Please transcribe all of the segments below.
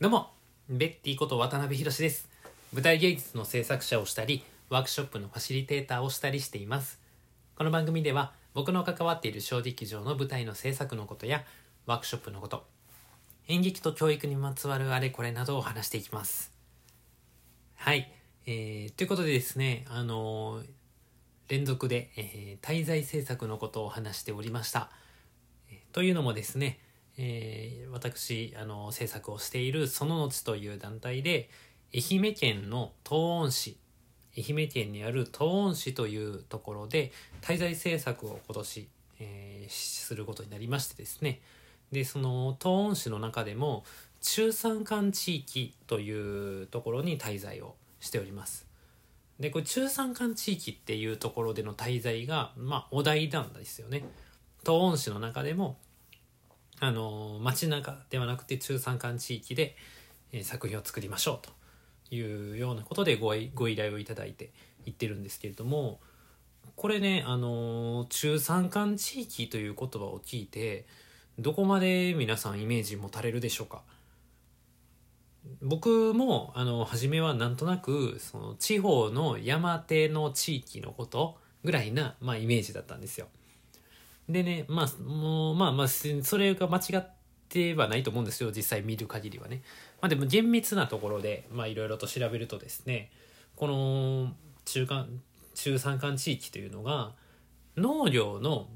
どうも、ベッティこと渡辺博です。舞台芸術の制作者をしたり、ワークショップのファシリテーターをしたりしています。この番組では、僕の関わっている小劇場の舞台の制作のことや、ワークショップのこと、演劇と教育にまつわるあれこれなどを話していきます。はい。えー、ということでですね、あのー連続で、えー滞在制作のことを話しておりました。というのもですね、えー私あの制作をしているそののちという団体で愛媛県の東温市愛媛県にある東温市というところで滞在制作を今年、えーすることになりましてですねでその東温市の中でも中山間地域というところに滞在をしております。でこれ中山間地域っていうところでの滞在が、まあ、お題なんですよね。東温市の中でもあの街中ではなくて中山間地域で、え作品を作りましょうというようなことでごご依頼をいただいて言ってるんですけれどもこれねあの中山間地域という言葉を聞いてどこまで皆さんイメージ持たれるでしょうか？僕もあの初めはなんとなくその地方の山手の地域のことぐらいな、まあ、イメージだったんですよ。でねまあもうまあまあそれが間違ってはないと思うんですよ実際見る限りはね。まあ、でも厳密なところでまあいろいろと調べるとですねこの中間中山間地域というのが農業の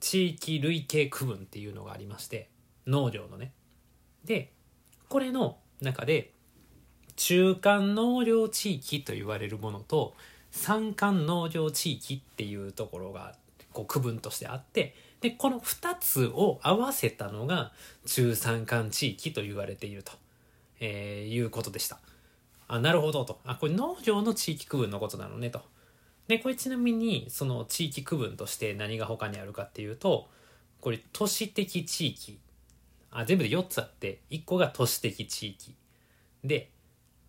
地域類型区分っていうのがありまして農業のね。でこれの中で中間農業地域と言われるものと山間農業地域っていうところがあってこう区分としてあってでこの2つを合わせたのが中山間地域と言われていると、えーいうことでした。あなるほどと。あこれ農業の地域区分のことなのねと。でこれちなみにその地域区分として何が他にあるかっていうとこれ都市的地域。あ全部で4つあって1個が都市的地域。で、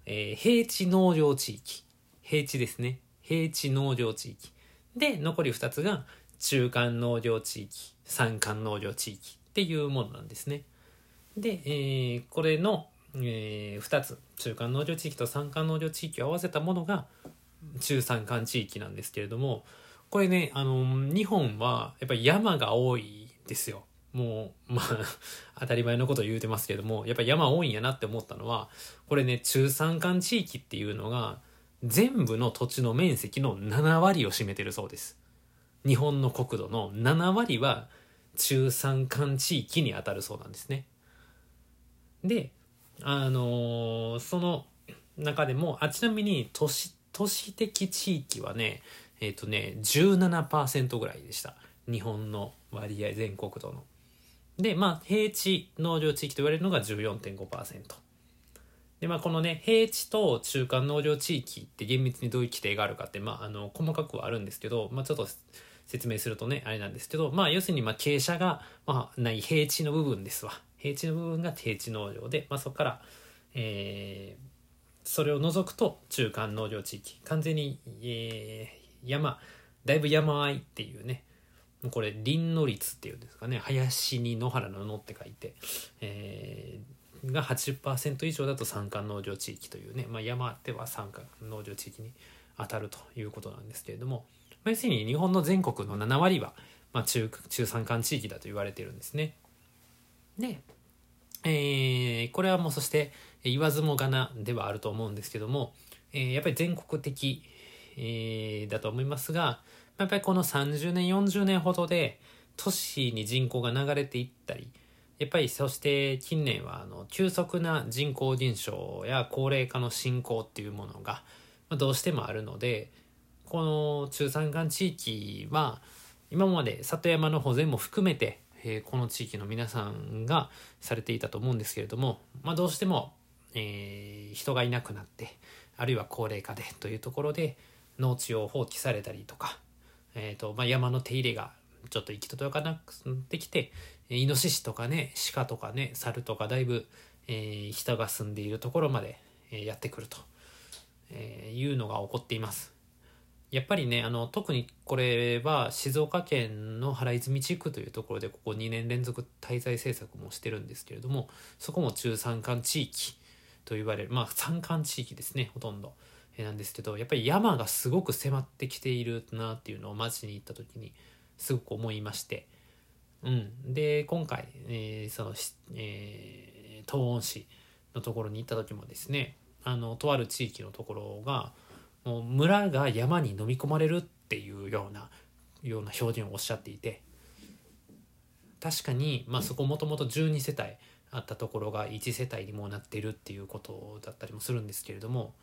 えー平地農業地域。平地ですね。平地農業地域。で残り2つが中間農業地域山間農業地域っていうものなんですね。で、えーこれの、え2つ中間農業地域と山間農業地域を合わせたものが中山間地域なんですけれどもこれねあの日本はやっぱり山が多いですよ。もうまあ 当たり前のこと言うてますけどもやっぱり山多いんやなって思ったのはこれね中山間地域っていうのが全部の土地の面積の7割を占めてるそうです。日本の国土の7割は中山間地域に当たるそうなんですね。であのーその中でもあちなみに都市都市的地域はねえっ、とね17%ぐらいでした。日本の割合全国土の。でまあ平地農業地域と言われるのが14.5%でまあこのね平地と中間農業地域って厳密にどういう規定があるかってまああの細かくはあるんですけどまあちょっと説明するとねあれなんですけどまあ要するにまあ傾斜が、まあ、ない平地の部分ですわ。平地の部分が平地農業で、まあ、そこからえーそれを除くと中間農業地域。完全に、えー山だいぶ山あいっていうねこれ林野率っていうんですかね。林に野原の野って書いて、えーが80%以上だと山間農業地域というね、まあ、山では山間農業地域に当たるということなんですけれども、要するに日本の全国の7割は、まあ、中中山間地域だと言われてるんですね。で、えーこれはもうそして言わずもがなではあると思うんですけども、えーやっぱり全国的、えーだと思いますがやっぱりこの30年40年ほどで都市に人口が流れていったりやっぱりそして近年はあの急速な人口減少や高齢化の進行っていうものがどうしてもあるのでこの中山間地域は今まで里山の保全も含めて、えーこの地域の皆さんがされていたと思うんですけれども、まあ、どうしても、えー人がいなくなってあるいは高齢化でというところで農地を放棄されたりとか、えーとまあ、山の手入れがちょっと行き届かなくなってきてイノシシとかね鹿とかね猿とかだいぶ、えー人が住んでいるところまで、えやってくると、えいうのが起こっています。やっぱりねあの特にこれは静岡県の原泉地区というところでここ2年連続滞在政策もしてるんですけれどもそこも中山間地域と言われるまあ山間地域ですねほとんど、えーなんですけどやっぱり山がすごく迫ってきているなっていうのを街に行った時にすごく思いまして、うん、で今回、えーその、えー東温市のところに行った時もですねあのとある地域のところがもう村が山に飲み込まれるっていうようなような表現をおっしゃっていて。確かに、まあ、そこもともと12世帯あったところが1世帯にもなってるっていうことだったりもするんですけれども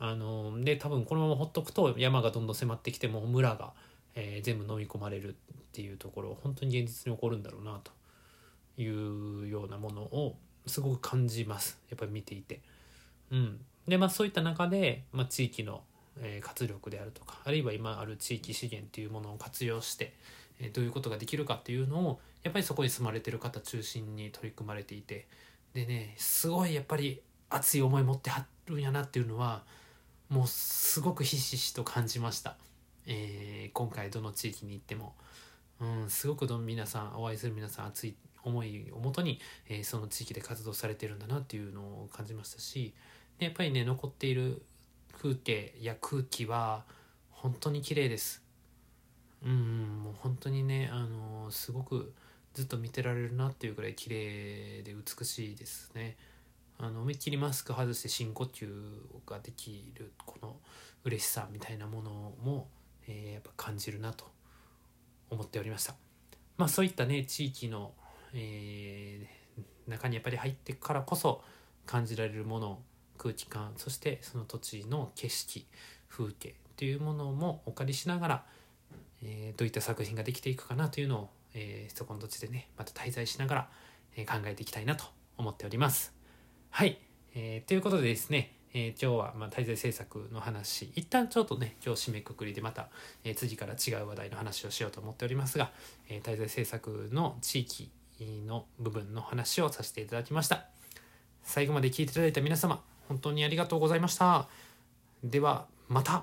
あので多分このままほっとくと山がどんどん迫ってきても村が、えー全部飲み込まれるっていうところ本当に現実に起こるんだろうなというようなものをすごく感じます。やっぱり見ていて。うん、でまあそういった中で、まあ、地域の、え活力であるとかあるいは今ある地域資源っていうものを活用して、えどういうことができるかっていうのをやっぱりそこに住まれてる方中心に取り組まれていてでねすごいやっぱり熱い思い持ってはるんやなっていうのはもうすごくひしひしと感じました、えー今回どの地域に行っても、うん、すごくど皆さんお会いする皆さん熱い思いをもとに、えーその地域で活動されてるんだなっていうのを感じましたしでやっぱりね残っている風景や空気は本当に綺麗です。うんもう本当にねあのすごくずっと見てられるなっていうぐらい綺麗で美しいですね。あの思いっきりマスク外して深呼吸ができるこの嬉しさみたいなものも、えーやっぱ感じるなと思っておりました。まあそういったね地域の、えー中にやっぱり入ってからこそ感じられるもの空気感そしてその土地の景色風景というものもお借りしながら、えーどういった作品ができていくかなというのを、えーそこの土地でねまた滞在しながら、え考えていきたいなと思っております。はい、えーということでですね、えー今日はま滞在制作の話一旦ちょっとね今日締めくくりでまた、えー次から違う話題の話をしようと思っておりますが、えー滞在制作の地域の部分の話をさせていただきました。最後まで聞いていただいた皆様本当にありがとうございました。ではまた